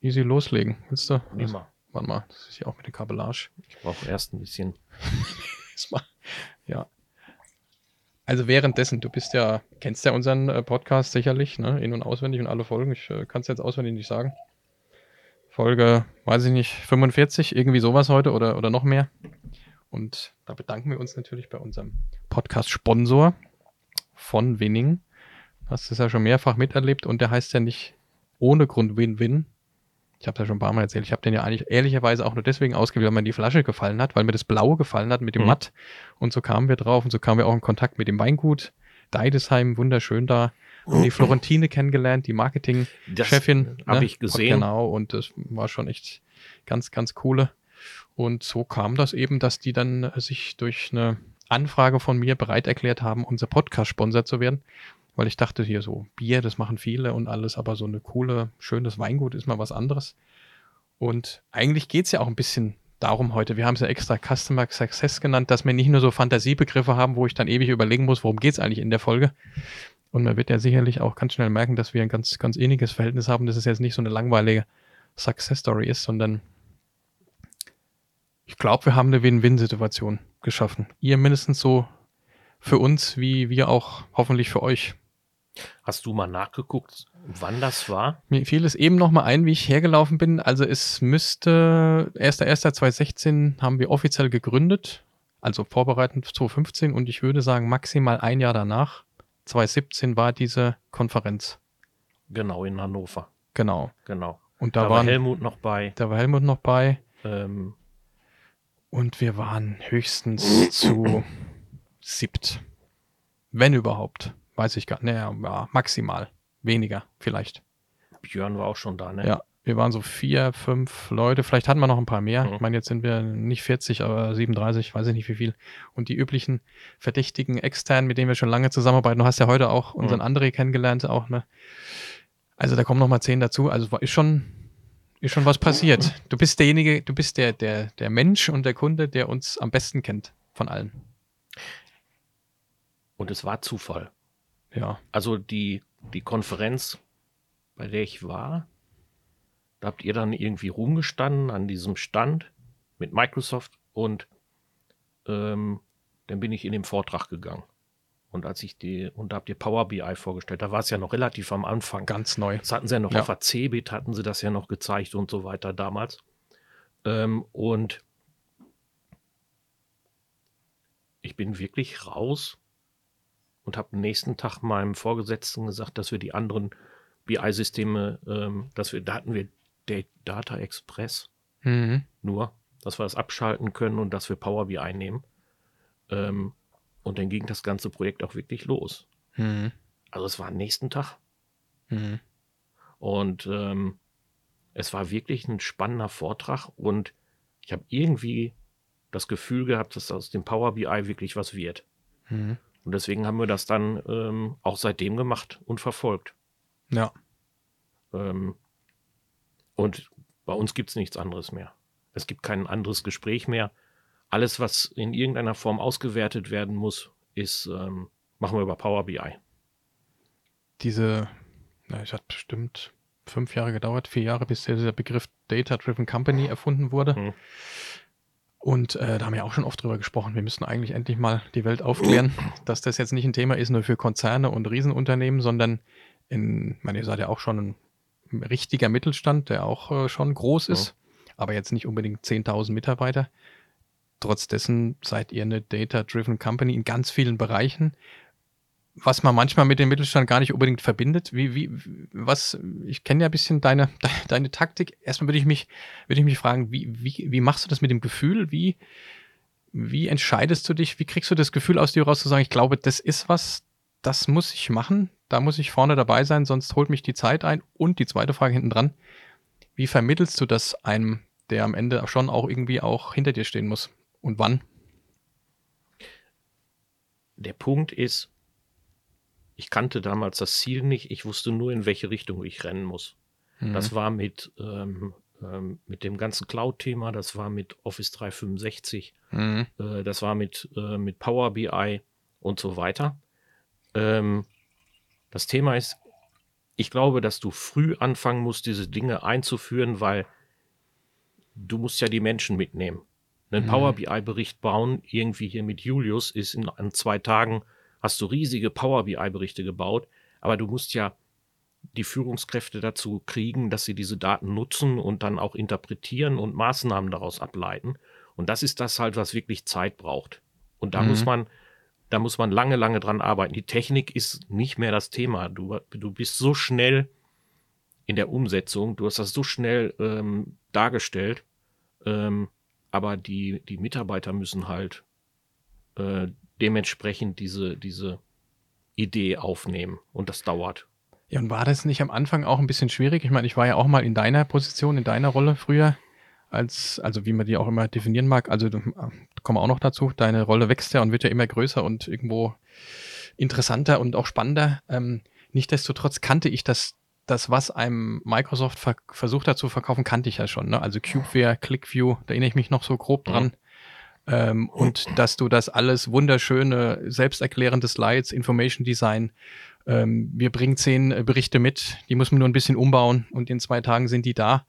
easy loslegen. Willst du? Immer. Warte mal, das ist ja auch mit der Kabellage. Ich brauche erst ein bisschen. ja. Also währenddessen, du bist ja, kennst ja unseren äh, Podcast sicherlich, ne? In- und auswendig und alle Folgen. Ich äh, kann es jetzt auswendig nicht sagen. Folge, weiß ich nicht, 45, irgendwie sowas heute oder, oder noch mehr. Und da bedanken wir uns natürlich bei unserem Podcast-Sponsor von Winning. Hast es ja schon mehrfach miterlebt und der heißt ja nicht ohne Grund Win-Win. Ich habe es ja schon ein paar Mal erzählt. Ich habe den ja eigentlich ehrlicherweise auch nur deswegen ausgewählt, weil mir die Flasche gefallen hat, weil mir das Blaue gefallen hat mit dem Mhm. Matt. Und so kamen wir drauf und so kamen wir auch in Kontakt mit dem Weingut. Deidesheim, wunderschön da. Und die Florentine kennengelernt, die Marketing-Chefin. Das habe ne? ich gesehen. Genau, und das war schon echt ganz, ganz coole. Und so kam das eben, dass die dann äh, sich durch eine Anfrage von mir bereit erklärt haben, unser Podcast-Sponsor zu werden. Weil ich dachte hier so, Bier, das machen viele und alles, aber so eine coole, schönes Weingut ist mal was anderes. Und eigentlich geht es ja auch ein bisschen darum heute. Wir haben es ja extra Customer Success genannt, dass wir nicht nur so Fantasiebegriffe haben, wo ich dann ewig überlegen muss, worum geht es eigentlich in der Folge. Und man wird ja sicherlich auch ganz schnell merken, dass wir ein ganz, ganz ähnliches Verhältnis haben, dass es jetzt nicht so eine langweilige Success Story ist, sondern ich glaube, wir haben eine Win-Win-Situation geschaffen. Ihr mindestens so für uns, wie wir auch hoffentlich für euch. Hast du mal nachgeguckt, wann das war? Mir fiel es eben noch mal ein, wie ich hergelaufen bin. Also es müsste 1.1.2016 haben wir offiziell gegründet, also vorbereitend 2015 und ich würde sagen maximal ein Jahr danach, 2017 war diese Konferenz. Genau, in Hannover. Genau. Genau. Und da, Da, war waren, Helmut noch bei. da war Helmut noch bei Ähm, und wir waren höchstens zu siebt. Wenn überhaupt. Weiß ich gar nicht. Naja, ja, maximal. Weniger vielleicht. Björn war auch schon da, ne? Ja, wir waren so vier, fünf Leute. Vielleicht hatten wir noch ein paar mehr. Mhm. Ich meine, jetzt sind wir nicht 40, aber 37, weiß ich nicht wie viel. Und die üblichen verdächtigen externen, mit denen wir schon lange zusammenarbeiten. Du hast ja heute auch unseren Mhm. André kennengelernt, auch, ne? Also da kommen noch mal zehn dazu. Also ist schon, ist schon was passiert. Du bist derjenige, du bist der, der, der Mensch und der Kunde, der uns am besten kennt von allen. Und es war Zufall. Ja. Also die, die Konferenz, bei der ich war, da habt ihr dann irgendwie rumgestanden an diesem Stand mit Microsoft und ähm, dann bin ich in den Vortrag gegangen. Und als ich die, und da habt ihr Power BI vorgestellt, da war es ja noch relativ am Anfang. Ganz neu. Das hatten sie ja noch Ja. auf der CeBIT, hatten sie das ja noch gezeigt und so weiter damals. Ähm, und ich bin wirklich raus und habe am nächsten Tag meinem Vorgesetzten gesagt, dass wir die anderen BI-Systeme, ähm, dass wir, da hatten wir Da- Data Express Mhm. nur, dass wir das abschalten können und dass wir Power BI nehmen. Ähm, und dann ging das ganze Projekt auch wirklich los. Mhm. Also es war am nächsten Tag. Mhm. Und ähm, es war wirklich ein spannender Vortrag und ich habe irgendwie das Gefühl gehabt, dass aus dem Power BI wirklich was wird. Mhm. Und deswegen haben wir das dann ähm, auch seitdem gemacht und verfolgt. Ja. Ähm, und bei uns gibt es nichts anderes mehr. Es gibt kein anderes Gespräch mehr. Alles, was in irgendeiner Form ausgewertet werden muss, ist, ähm, machen wir über Power BI. diese, na, es hat bestimmt fünf Jahre gedauert, vier Jahre, bis dieser Begriff Data-Driven Company erfunden wurde. Mhm. Und äh, da haben wir auch schon oft drüber gesprochen. Wir müssen eigentlich endlich mal die Welt aufklären, dass das jetzt nicht ein Thema ist nur für Konzerne und Riesenunternehmen, sondern in, ich meine, ihr seid ja auch schon ein richtiger Mittelstand, der auch äh, schon groß Ja. ist, aber jetzt nicht unbedingt 10.000 Mitarbeiter. Trotz dessen seid ihr eine Data-Driven Company in ganz vielen Bereichen was man manchmal mit dem Mittelstand gar nicht unbedingt verbindet. Wie, wie, was, ich kenne ja ein bisschen deine, de, deine Taktik. Erstmal würde ich mich, würde ich mich fragen, wie, wie, wie machst du das mit dem Gefühl? Wie, wie entscheidest du dich? Wie kriegst du das Gefühl aus dir raus zu sagen, ich glaube, das ist was, das muss ich machen, da muss ich vorne dabei sein, sonst holt mich die Zeit ein. Und die zweite Frage hinten dran, wie vermittelst du das einem, der am Ende schon auch irgendwie auch hinter dir stehen muss? Und wann? Der Punkt ist, ich kannte damals das Ziel nicht, ich wusste nur, in welche Richtung ich rennen muss. Mhm. Das war mit, ähm, ähm, mit dem ganzen Cloud-Thema, das war mit Office 365, Mhm. äh, das war mit, äh, mit Power BI und so weiter. Ähm, das Thema ist, ich glaube, dass du früh anfangen musst, diese Dinge einzuführen, weil du musst ja die Menschen mitnehmen. Einen Mhm. Power BI-Bericht bauen, irgendwie hier mit Julius, ist in, an zwei Tagen, hast du riesige Power BI-Berichte gebaut, aber du musst ja die Führungskräfte dazu kriegen, dass sie diese Daten nutzen und dann auch interpretieren und Maßnahmen daraus ableiten. Und das ist das halt, was wirklich Zeit braucht. Und da Mhm. muss man, da muss man lange, lange dran arbeiten. Die Technik ist nicht mehr das Thema. Du, du bist so schnell in der Umsetzung, du hast das so schnell ähm, dargestellt, ähm, aber die, die Mitarbeiter müssen halt äh, dementsprechend diese, diese Idee aufnehmen und das dauert. Ja, und war das nicht am Anfang auch ein bisschen schwierig? Ich meine, ich war ja auch mal in deiner Position, in deiner Rolle früher, als, also wie man die auch immer definieren mag. Also, äh, kommen wir auch noch dazu. Deine Rolle wächst ja und wird ja immer größer und irgendwo interessanter und auch spannender. Ähm, Nichtsdestotrotz kannte ich das, das, was einem Microsoft ver versucht hat zu verkaufen, kannte ich ja schon. Ne? Also Cubeware, ClickView, da erinnere ich mich noch so grob dran. Ähm, und dass du das alles wunderschöne, selbsterklärende Slides, Information Design, ähm, wir bringen zehn äh, Berichte mit, die muss man nur ein bisschen umbauen und in zwei Tagen sind die da.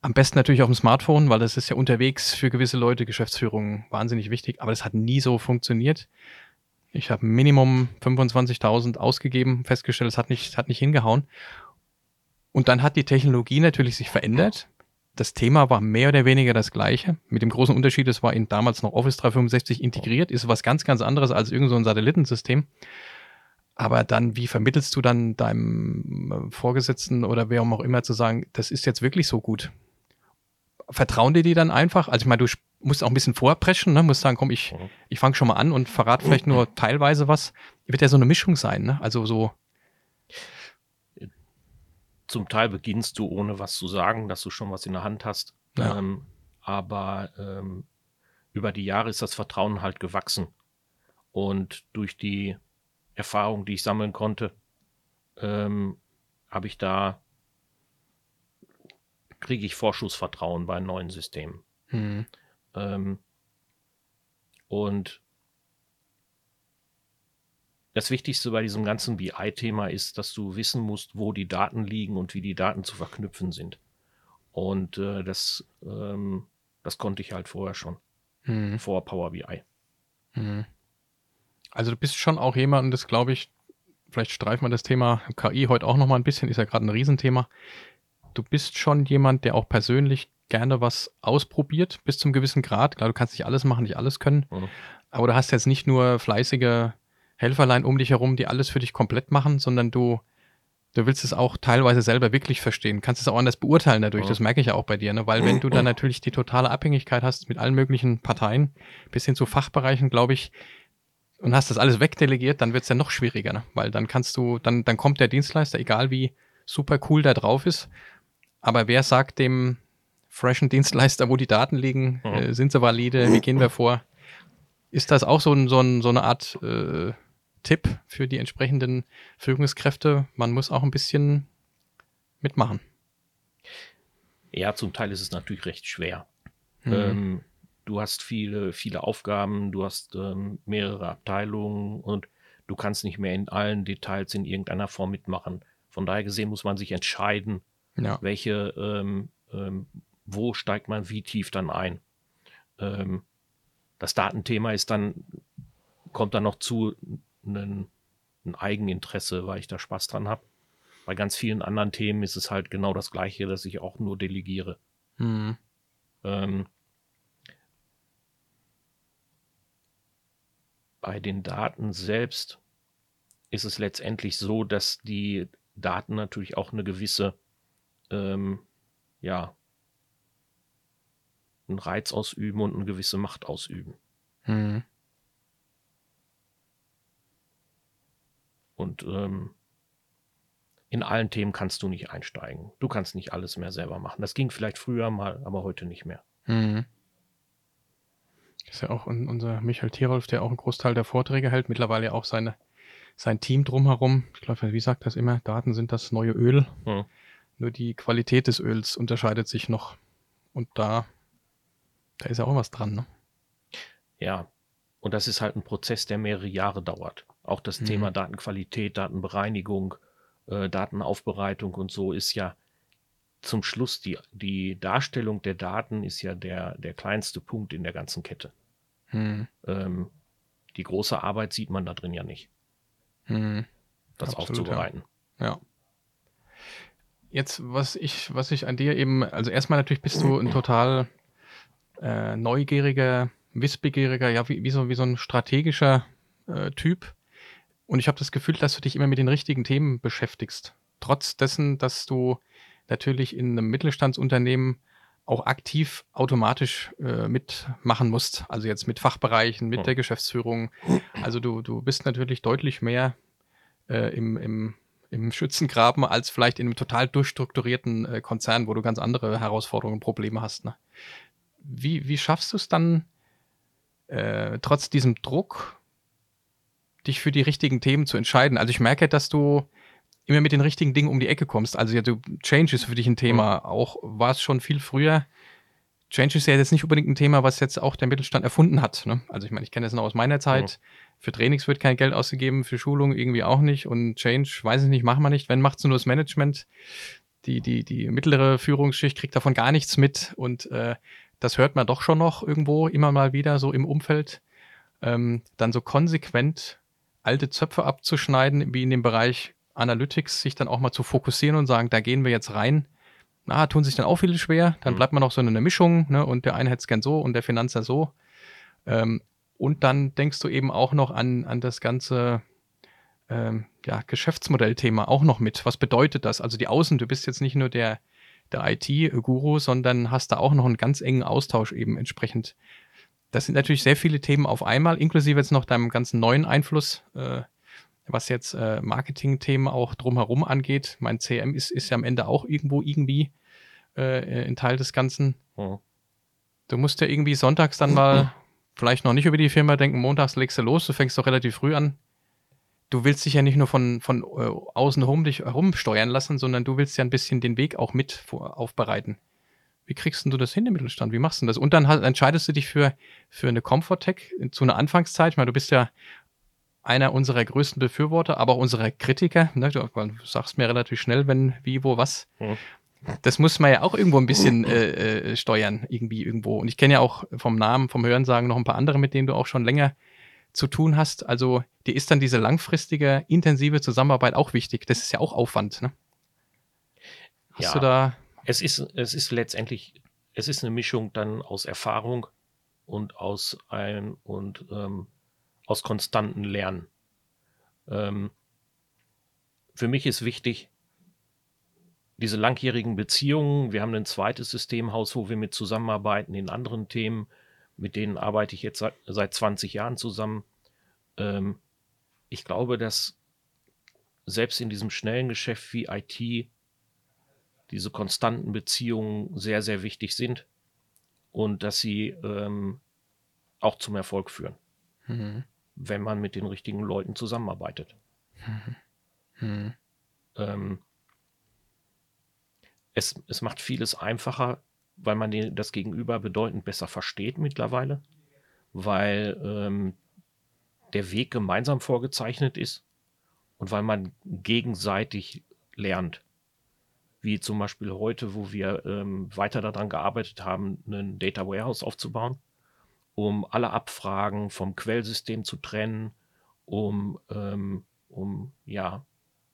Am besten natürlich auf dem Smartphone, weil das ist ja unterwegs für gewisse Leute, Geschäftsführung wahnsinnig wichtig, aber das hat nie so funktioniert. Ich habe Minimum 25.000 ausgegeben, festgestellt, es hat nicht, hat nicht hingehauen. Und dann hat die Technologie natürlich sich verändert. Das Thema war mehr oder weniger das gleiche. Mit dem großen Unterschied, es war in damals noch Office 365 integriert, ist was ganz, ganz anderes als irgend so ein Satellitensystem. Aber dann, wie vermittelst du dann deinem äh, Vorgesetzten oder wer auch immer zu sagen, das ist jetzt wirklich so gut? Vertrauen dir die dann einfach? Also ich meine, du musst auch ein bisschen vorpreschen, ne? musst sagen, komm, ich, Mhm. ich fange schon mal an und verrate vielleicht nur teilweise was. Wird ja so eine Mischung sein, ne? Also so, Zum Teil beginnst du ohne was zu sagen, dass du schon was in der Hand hast. Ja. Ähm, aber ähm, über die Jahre ist das Vertrauen halt gewachsen. Und durch die Erfahrung, die ich sammeln konnte, ähm, habe ich da, kriege ich Vorschussvertrauen bei neuen Systemen. hm, Ähm, und das Wichtigste bei diesem ganzen BI-Thema ist, dass du wissen musst, wo die Daten liegen und wie die Daten zu verknüpfen sind. Und äh, das, ähm, das konnte ich halt vorher schon, hm. vor Power BI. Mhm. Also du bist schon auch jemand, und das glaube ich, vielleicht streifen wir das Thema KI heute auch nochmal ein bisschen, ist ja gerade ein Riesenthema. Du bist schon jemand, der auch persönlich gerne was ausprobiert, bis zum gewissen Grad. Klar, du kannst nicht alles machen, nicht alles können, Mhm. aber du hast jetzt nicht nur fleißige Helferlein um dich herum, die alles für dich komplett machen, sondern du, du willst es auch teilweise selber wirklich verstehen, kannst es auch anders beurteilen dadurch, das merke ich ja auch bei dir, ne? weil wenn du dann natürlich die totale Abhängigkeit hast mit allen möglichen Parteien, bis hin zu Fachbereichen, glaube ich, und hast das alles wegdelegiert, dann wird es ja noch schwieriger, ne? weil dann kannst du, dann, dann kommt der Dienstleister, egal wie super cool der drauf ist, aber wer sagt dem freshen Dienstleister, wo die Daten liegen, äh, sind sie valide, wie gehen wir vor? Ist das auch so, ein, so, ein, so eine Art äh, Tipp für die entsprechenden Führungskräfte? Man muss auch ein bisschen mitmachen. Ja, zum Teil ist es natürlich recht schwer. Mhm. Ähm, du hast viele, viele Aufgaben, du hast ähm, mehrere Abteilungen und du kannst nicht mehr in allen Details in irgendeiner Form mitmachen. Von daher gesehen muss man sich entscheiden, ja. welche, ähm, ähm, wo steigt man wie tief dann ein. Ähm, das Datenthema ist dann, kommt dann noch zu ein, ein Eigeninteresse, weil ich da Spaß dran habe. Bei ganz vielen anderen Themen ist es halt genau das Gleiche, dass ich auch nur delegiere. Mhm. Ähm, bei den Daten selbst ist es letztendlich so, dass die Daten natürlich auch eine gewisse, ähm, ja, einen Reiz ausüben und eine gewisse Macht ausüben. Mhm. Und ähm, in allen Themen kannst du nicht einsteigen. Du kannst nicht alles mehr selber machen. Das ging vielleicht früher mal, aber heute nicht mehr. Mhm. Ist ja auch un unser Michael Tirolf, der auch einen Großteil der Vorträge hält, mittlerweile auch seine, sein Team drumherum. Ich glaube, wie sagt das immer, Daten sind das neue Öl. Hm. Nur die Qualität des Öls unterscheidet sich noch. Und da, da ist ja auch was dran, ne? Ja, und das ist halt ein Prozess, der mehrere Jahre dauert. Auch das Mhm. Thema Datenqualität, Datenbereinigung, äh, Datenaufbereitung und so ist ja zum Schluss die, die Darstellung der Daten ist ja der, der kleinste Punkt in der ganzen Kette. Hm. Ähm, die große Arbeit sieht man da drin ja nicht. Hm. Das Absolut, aufzubereiten. Ja. ja. Jetzt, was ich, was ich an dir eben, also erstmal natürlich bist du ein total äh, neugieriger, wissbegieriger, ja, wie, wie, so, wie so ein strategischer äh, Typ. Und ich habe das Gefühl, dass du dich immer mit den richtigen Themen beschäftigst. Trotz dessen, dass du natürlich in einem Mittelstandsunternehmen auch aktiv automatisch äh, mitmachen musst. Also jetzt mit Fachbereichen, mit der Geschäftsführung. Also du, du bist natürlich deutlich mehr äh, im, im, im Schützengraben als vielleicht in einem total durchstrukturierten äh, Konzern, wo du ganz andere Herausforderungen und Probleme hast. Ne? Wie, wie schaffst du es dann, äh, trotz diesem Druck, dich für die richtigen Themen zu entscheiden? Also ich merke, dass du immer mit den richtigen Dingen um die Ecke kommst. Also ja, du, Change ist für dich ein Thema. Auch war es schon viel früher. Change ist ja jetzt nicht unbedingt ein Thema, was jetzt auch der Mittelstand erfunden hat. Ne? Also ich meine, ich kenne das noch aus meiner Zeit. Mhm. Für Trainings wird kein Geld ausgegeben, für Schulung irgendwie auch nicht. Und Change, weiß ich nicht, machen wir nicht. Wenn macht nur das Management. Die, die, die mittlere Führungsschicht kriegt davon gar nichts mit. Und äh, das hört man doch schon noch irgendwo immer mal wieder so im Umfeld. Ähm, dann so konsequent alte Zöpfe abzuschneiden, wie in dem Bereich Analytics sich dann auch mal zu fokussieren und sagen, da gehen wir jetzt rein. Na, tun sich dann auch viele schwer. Dann mhm. bleibt man noch so in einer Mischung, ne? Und der eine hätte es gern so und der Finanzer so. Ähm, und dann denkst du eben auch noch an, an das ganze ähm, ja, Geschäftsmodellthema auch noch mit. Was bedeutet das? Also die Außen, du bist jetzt nicht nur der, der IT-Guru, sondern hast da auch noch einen ganz engen Austausch eben entsprechend. Das sind natürlich sehr viele Themen auf einmal, inklusive jetzt noch deinem ganzen neuen Einfluss. Äh, was jetzt äh, Marketing-Themen auch drumherum angeht. Mein CM ist, ist ja am Ende auch irgendwo irgendwie äh, ein Teil des Ganzen. Mhm. Du musst ja irgendwie sonntags dann mal vielleicht noch nicht über die Firma denken, montags legst du los, du fängst doch relativ früh an. Du willst dich ja nicht nur von, von äh, außen herum dich herumsteuern lassen, sondern du willst ja ein bisschen den Weg auch mit vor, aufbereiten. Wie kriegst du das hin im Mittelstand? Wie machst du das? Und dann halt, entscheidest du dich für, für eine Comfort Tech zu einer Anfangszeit. Ich meine, du bist ja einer unserer größten Befürworter, aber auch unserer Kritiker. Ne? Du, du, sagst mir relativ schnell, wenn, wie, wo, was. Hm. Das muss man ja auch irgendwo ein bisschen äh, äh, steuern, irgendwie irgendwo. Und ich kenne ja auch vom Namen, vom Hörensagen noch ein paar andere, mit denen du auch schon länger zu tun hast. Also dir ist dann diese langfristige, intensive Zusammenarbeit auch wichtig. Das ist ja auch Aufwand. Ne? Hast ja, du da. Es ist, es ist letztendlich, es ist eine Mischung dann aus Erfahrung und aus ein und ähm, aus konstanten Lernen. Ähm, für mich ist wichtig, diese langjährigen Beziehungen. Wir haben ein zweites Systemhaus, wo wir mit zusammenarbeiten in anderen Themen. Mit denen arbeite ich jetzt seit, seit 20 Jahren zusammen. Ähm, ich glaube, dass selbst in diesem schnellen Geschäft wie IT diese konstanten Beziehungen sehr, sehr wichtig sind und dass sie ähm, auch zum Erfolg führen. Mhm wenn man mit den richtigen Leuten zusammenarbeitet. Mhm. Ähm, es, es macht vieles einfacher, weil man den, das Gegenüber bedeutend besser versteht mittlerweile, weil ähm, der Weg gemeinsam vorgezeichnet ist und weil man gegenseitig lernt. Wie zum Beispiel heute, wo wir ähm, weiter daran gearbeitet haben, einen Data Warehouse aufzubauen um alle Abfragen vom Quellsystem zu trennen, um, ähm, um ja,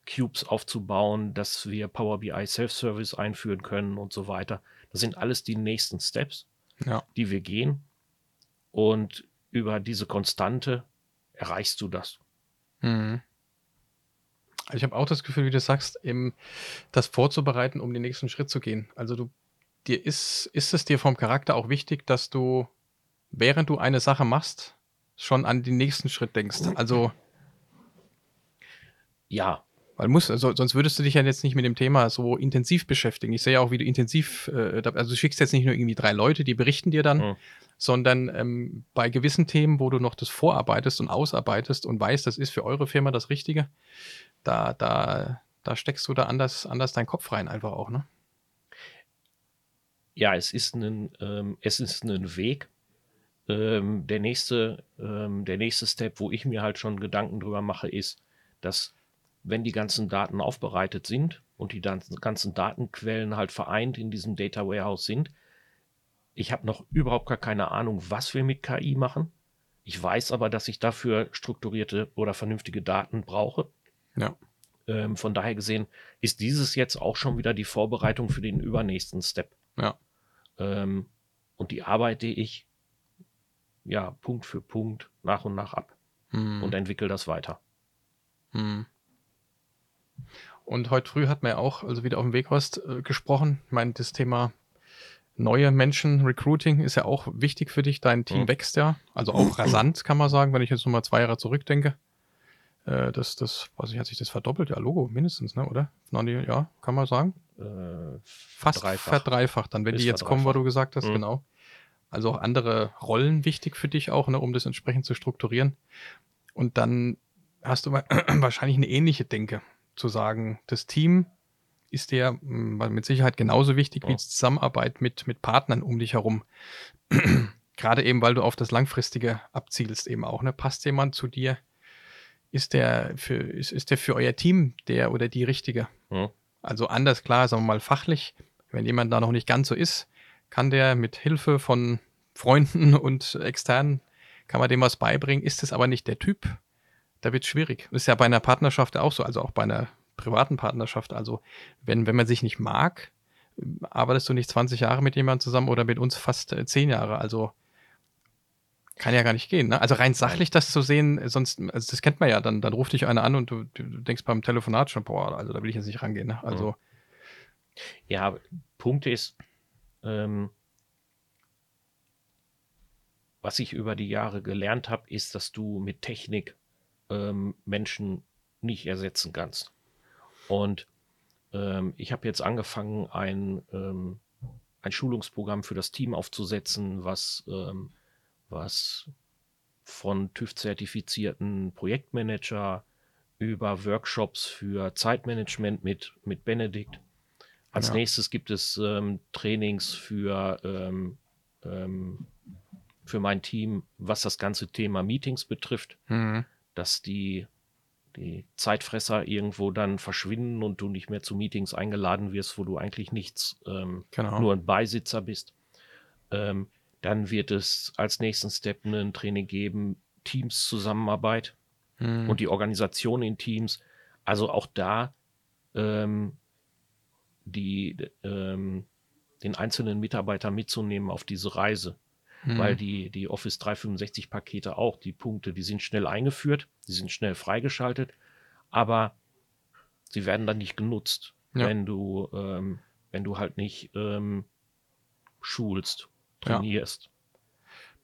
Cubes aufzubauen, dass wir Power BI Self-Service einführen können und so weiter. Das sind alles die nächsten Steps, ja. die wir gehen. Und über diese Konstante erreichst du das. Mhm. Ich habe auch das Gefühl, wie du sagst, eben das vorzubereiten, um den nächsten Schritt zu gehen. Also du, dir ist, ist es dir vom Charakter auch wichtig, dass du während du eine Sache machst, schon an den nächsten Schritt denkst. Also. Ja. Weil muss, also, sonst würdest du dich ja jetzt nicht mit dem Thema so intensiv beschäftigen. Ich sehe ja auch, wie du intensiv, äh, also du schickst jetzt nicht nur irgendwie drei Leute, die berichten dir dann, mhm. sondern ähm, bei gewissen Themen, wo du noch das vorarbeitest und ausarbeitest und weißt, das ist für eure Firma das Richtige, da, da, da steckst du da anders, anders deinen Kopf rein, einfach auch, ne? Ja, es ist ein, ähm, es ist ein Weg, ähm, der, nächste, ähm, der nächste Step, wo ich mir halt schon Gedanken drüber mache, ist, dass wenn die ganzen Daten aufbereitet sind und die ganzen Datenquellen halt vereint in diesem Data Warehouse sind, ich habe noch überhaupt gar keine Ahnung, was wir mit KI machen. Ich weiß aber, dass ich dafür strukturierte oder vernünftige Daten brauche. Ja. Ähm, von daher gesehen ist dieses jetzt auch schon wieder die Vorbereitung für den übernächsten Step. Ja. Ähm, und die arbeite ich ja Punkt für Punkt nach und nach ab Hm. und entwickle das weiter. Hm. Und heute früh hat man ja auch, also wieder auf dem Weg warst, äh, gesprochen. Ich meine, das Thema neue Menschen, Recruiting ist ja auch wichtig für dich. Dein Team Mhm. wächst ja, also auch rasant, kann man sagen, wenn ich jetzt nochmal zwei Jahre zurückdenke. Äh, das, das, weiß ich, hat sich das verdoppelt, ja, Logo mindestens, ne, oder? Ja, kann man sagen. Äh, Fast verdreifacht. verdreifacht, dann, wenn Ist die jetzt kommen, wo verdreifacht. du gesagt hast, Mhm. genau. Also auch andere Rollen wichtig für dich auch, ne, um das entsprechend zu strukturieren. Und dann hast du wa- wahrscheinlich eine ähnliche Denke, zu sagen, das Team ist dir mh, mit Sicherheit genauso wichtig wie Ja. die Zusammenarbeit mit, mit Partnern um dich herum. Gerade eben, weil du auf das Langfristige abzielst, eben auch. Ne? Passt jemand zu dir? Ist der für, ist, ist der für euer Team der oder die Richtige? Ja. Also anders klar, sagen wir mal fachlich, wenn jemand da noch nicht ganz so ist, kann der mit Hilfe von Freunden und Externen, kann man dem was beibringen. Ist es aber nicht der Typ, da wird es schwierig. Das ist ja bei einer Partnerschaft auch so, also auch bei einer privaten Partnerschaft. Also wenn, wenn man sich nicht mag, arbeitest du nicht 20 Jahre mit jemandem zusammen oder mit uns fast äh, 10 Jahre. Also kann ja gar nicht gehen. Ne? Also rein sachlich das zu sehen, äh, sonst, also das kennt man ja, dann, dann ruft dich einer an und du, du denkst beim Telefonat schon, boah, also da will ich jetzt nicht rangehen. Ne? Also, Ja, Punkt ist, ähm, was ich über die Jahre gelernt habe, ist, dass du mit Technik ähm, Menschen nicht ersetzen kannst. Und ähm, ich habe jetzt angefangen, ein, ähm, ein Schulungsprogramm für das Team aufzusetzen, was, ähm, was von TÜV-zertifizierten Projektmanager über Workshops für Zeitmanagement mit, mit Benedikt. Als Ja. nächstes gibt es ähm, Trainings für, ähm, für mein Team, was das ganze Thema Meetings betrifft, mhm. Dass die, die Zeitfresser irgendwo dann verschwinden und du nicht mehr zu Meetings eingeladen wirst, wo du eigentlich nichts, ähm, genau. nur ein Beisitzer bist. Ähm, dann wird es als nächsten Step ein Training geben, Teams-Zusammenarbeit Mhm. und die Organisation in Teams. Also auch da ähm, die, ähm, den einzelnen Mitarbeiter mitzunehmen auf diese Reise. Mhm. Weil die, die Office 365 Pakete auch, die Punkte, die sind schnell eingeführt, die sind schnell freigeschaltet, aber sie werden dann nicht genutzt, Ja. wenn du, ähm, wenn du halt nicht ähm, schulst, Ja. trainierst.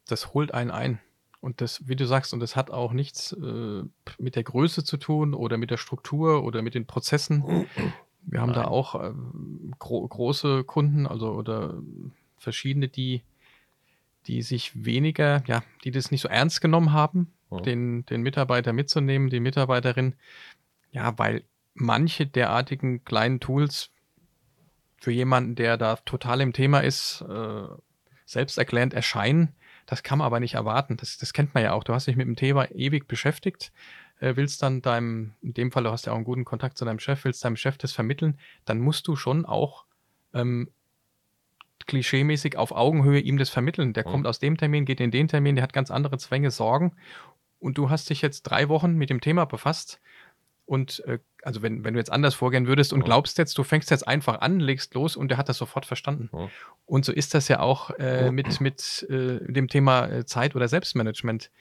das holt einen ein. Und das, wie du sagst, und das hat auch nichts äh, mit der Größe zu tun oder mit der Struktur oder mit den Prozessen. Wir haben da Nein. auch ähm, gro große Kunden, also oder verschiedene, die, die sich weniger, ja, die das nicht so ernst genommen haben, Ja. den, den Mitarbeiter mitzunehmen, die Mitarbeiterin. Ja, weil manche derartigen kleinen Tools für jemanden, der da total im Thema ist, äh, selbsterklärend erscheinen. Das kann man aber nicht erwarten. Das, das kennt man ja auch. Du hast dich mit dem Thema ewig beschäftigt, äh, willst dann deinem, in dem Fall, du hast ja auch einen guten Kontakt zu deinem Chef, willst deinem Chef das vermitteln, dann musst du schon auch ähm, klischeemäßig auf Augenhöhe ihm das vermitteln. Der Ja. kommt aus dem Termin, geht in den Termin, der hat ganz andere Zwänge, Sorgen. Und du hast dich jetzt drei Wochen mit dem Thema befasst. Und äh, also wenn, wenn du jetzt anders vorgehen würdest und Ja. glaubst jetzt, du fängst jetzt einfach an, legst los und der hat das sofort verstanden. Ja. Und so ist das ja auch äh, Ja. mit, mit äh, dem Thema äh, Zeit- oder Selbstmanagement.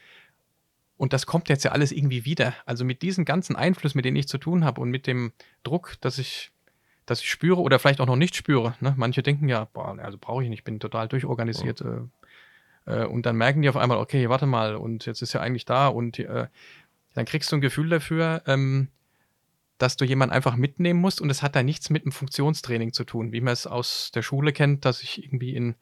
Und das kommt jetzt ja alles irgendwie wieder. Also mit diesen ganzen Einflüssen, mit denen ich zu tun habe und mit dem Druck, dass ich, dass ich spüre oder vielleicht auch noch nicht spüre. Ne? Manche denken ja, boah, also brauche ich nicht, ich bin total durchorganisiert. Äh, äh, und dann merken die auf einmal, okay, warte mal, und jetzt ist ja eigentlich da und äh, dann kriegst du ein Gefühl dafür, ähm, dass du jemanden einfach mitnehmen musst und es hat da nichts mit einem Funktionstraining zu tun, wie man es aus der Schule kennt, dass ich irgendwie in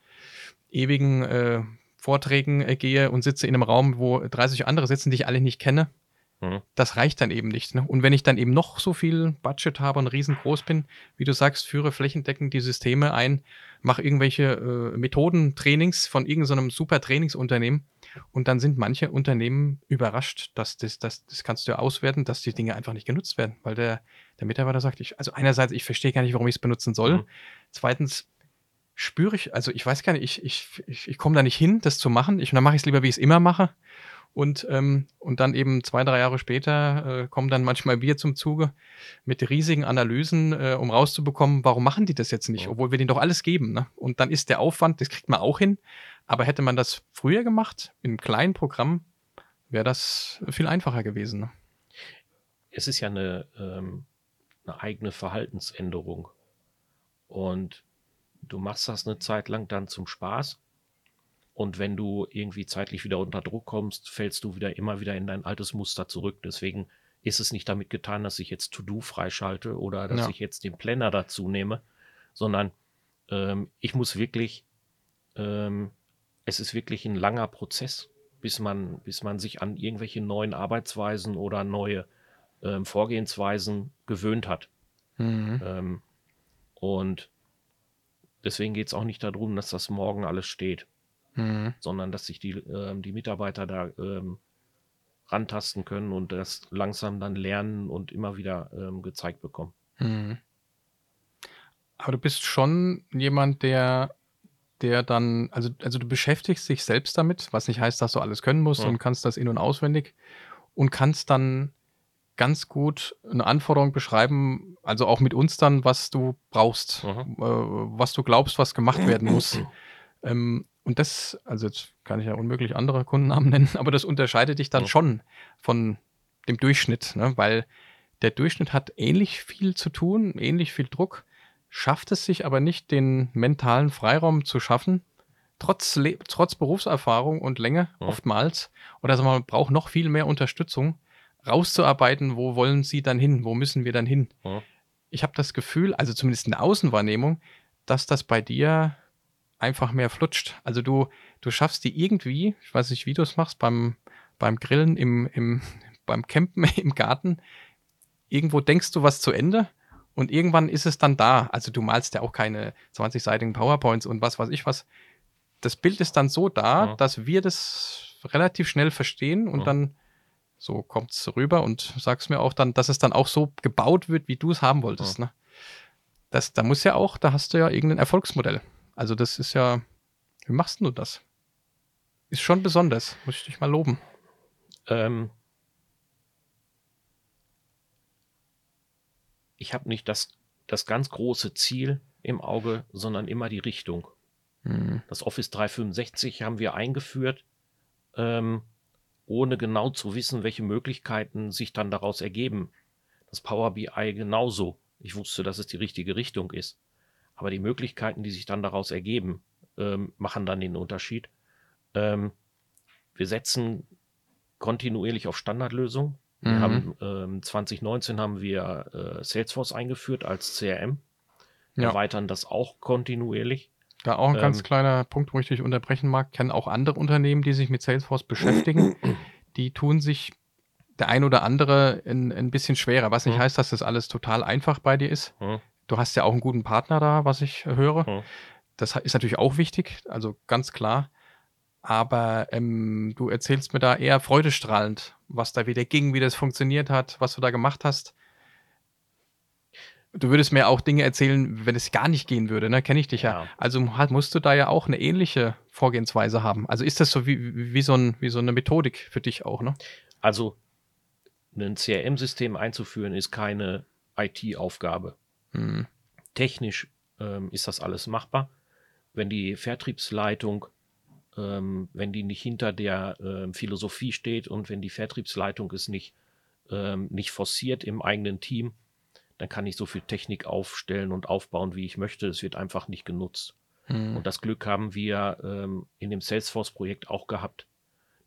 ewigen äh, Vorträgen äh, gehe und sitze in einem Raum, wo 30 andere sitzen, die ich alle nicht kenne. Mhm. Das reicht dann eben nicht. Ne? Und wenn ich dann eben noch so viel Budget habe und riesengroß bin, wie du sagst, führe flächendeckend die Systeme ein, mache irgendwelche äh, Methodentrainings von irgendeinem super Trainingsunternehmen und dann sind manche Unternehmen überrascht, dass das, das, das kannst du ja auswerten, dass die Dinge einfach nicht genutzt werden, weil der, der Mitarbeiter sagt, ich, also einerseits, ich verstehe gar nicht, warum ich es benutzen soll. Mhm. Zweitens, spüre ich, also ich weiß gar nicht, ich, ich, ich, ich komme da nicht hin, das zu machen. Ich, und dann mache ich es lieber, wie ich es immer mache. Und, ähm, und dann eben zwei, drei Jahre später äh, kommen dann manchmal wir zum Zuge mit riesigen Analysen, äh, um rauszubekommen, warum machen die das jetzt nicht, Ja. obwohl wir denen doch alles geben. Ne? Und dann ist der Aufwand, das kriegt man auch hin. Aber hätte man das früher gemacht, in einem kleinen Programm, wäre das viel einfacher gewesen. Ne? Es ist ja eine, ähm, eine eigene Verhaltensänderung. Und du machst das eine Zeit lang dann zum Spaß. Und wenn du irgendwie zeitlich wieder unter Druck kommst, fällst du wieder immer wieder in dein altes Muster zurück. Deswegen ist es nicht damit getan, dass ich jetzt To-Do freischalte oder dass Ja. ich jetzt den Planner dazu nehme, sondern ähm, ich muss wirklich, ähm, es ist wirklich ein langer Prozess, bis man, bis man sich an irgendwelche neuen Arbeitsweisen oder neue ähm, Vorgehensweisen gewöhnt hat. Mhm. Ähm, und deswegen geht es auch nicht darum, dass das morgen alles steht, Mhm. sondern dass sich die, ähm, die Mitarbeiter da ähm, rantasten können und das langsam dann lernen und immer wieder ähm, gezeigt bekommen. Mhm. Aber du bist schon jemand, der, der dann, also, also du beschäftigst dich selbst damit, was nicht heißt, dass du alles können musst Ja. und kannst das in- und auswendig und kannst dann ganz gut eine Anforderung beschreiben, also auch mit uns dann, was du brauchst, Mhm. äh, was du glaubst, was gemacht werden muss. ähm, und das, also jetzt kann ich ja unmöglich andere Kundennamen nennen, aber das unterscheidet dich dann Ja. schon von dem Durchschnitt, ne? weil der Durchschnitt hat ähnlich viel zu tun, ähnlich viel Druck, schafft es sich aber nicht, den mentalen Freiraum zu schaffen, trotz, Le trotz Berufserfahrung und Länge Ja. oftmals, oder wir mal, braucht noch viel mehr Unterstützung, rauszuarbeiten, wo wollen sie dann hin, wo müssen wir dann hin. Ja. Ich habe das Gefühl, also zumindest in der Außenwahrnehmung, dass das bei dir einfach mehr flutscht. Also du, du schaffst die irgendwie, ich weiß nicht, wie du es machst, beim, beim Grillen, im, im, beim Campen im Garten, irgendwo denkst du was zu Ende und irgendwann ist es dann da. Also du malst ja auch keine 20-seitigen PowerPoints und was weiß ich was. Das Bild ist dann so da, Ja. dass wir das relativ schnell verstehen und Ja. dann so kommt es rüber und sagst mir auch dann, dass es dann auch so gebaut wird, wie du es haben wolltest. Ne? Das, da muss ja auch, da hast du ja irgendein Erfolgsmodell. Also das ist ja, wie machst du das? Ist schon besonders, muss ich dich mal loben. Ähm, ich habe nicht das, das ganz große Ziel im Auge, sondern immer die Richtung. Hm. Das Office 365 haben wir eingeführt, ähm, ohne genau zu wissen, welche Möglichkeiten sich dann daraus ergeben. Das Power BI genauso. Ich wusste, dass es die richtige Richtung ist. Aber die Möglichkeiten, die sich dann daraus ergeben, ähm, machen dann den Unterschied. Ähm, wir setzen kontinuierlich auf Standardlösungen. Wir Mhm. haben ähm, 2019 haben wir äh, Salesforce eingeführt als CRM. Ja. Erweitern das auch kontinuierlich. Da auch ein ganz Ähm, kleiner Punkt, wo ich dich unterbrechen mag. Kennen auch andere Unternehmen, die sich mit Salesforce beschäftigen. die tun sich der ein oder andere ein, ein bisschen schwerer. Was nicht Mhm. heißt, dass das alles total einfach bei dir ist. Hm, Du hast ja auch einen guten Partner da, was ich äh, höre. hm. Das ist natürlich auch wichtig, also ganz klar. Aber ähm, du erzählst mir da eher freudestrahlend, was da wieder ging, wie das funktioniert hat, was du da gemacht hast. Du würdest mir auch Dinge erzählen, wenn es gar nicht gehen würde, ne? Kenne ich dich ja. Ja. Also halt musst du da ja auch eine ähnliche Vorgehensweise haben. Also ist das so wie, wie, wie so, ein, wie so eine Methodik für dich auch, ne? Also ein CRM-System einzuführen ist keine IT-Aufgabe. Hm. Technisch ähm, ist das alles machbar. Wenn die Vertriebsleitung, ähm, wenn die nicht hinter der ähm, Philosophie steht und wenn die Vertriebsleitung es nicht, ähm, nicht forciert im eigenen Team, dann kann ich so viel Technik aufstellen und aufbauen, wie ich möchte. Es wird einfach nicht genutzt. Hm. Und das Glück haben wir ähm, in dem Salesforce-Projekt auch gehabt,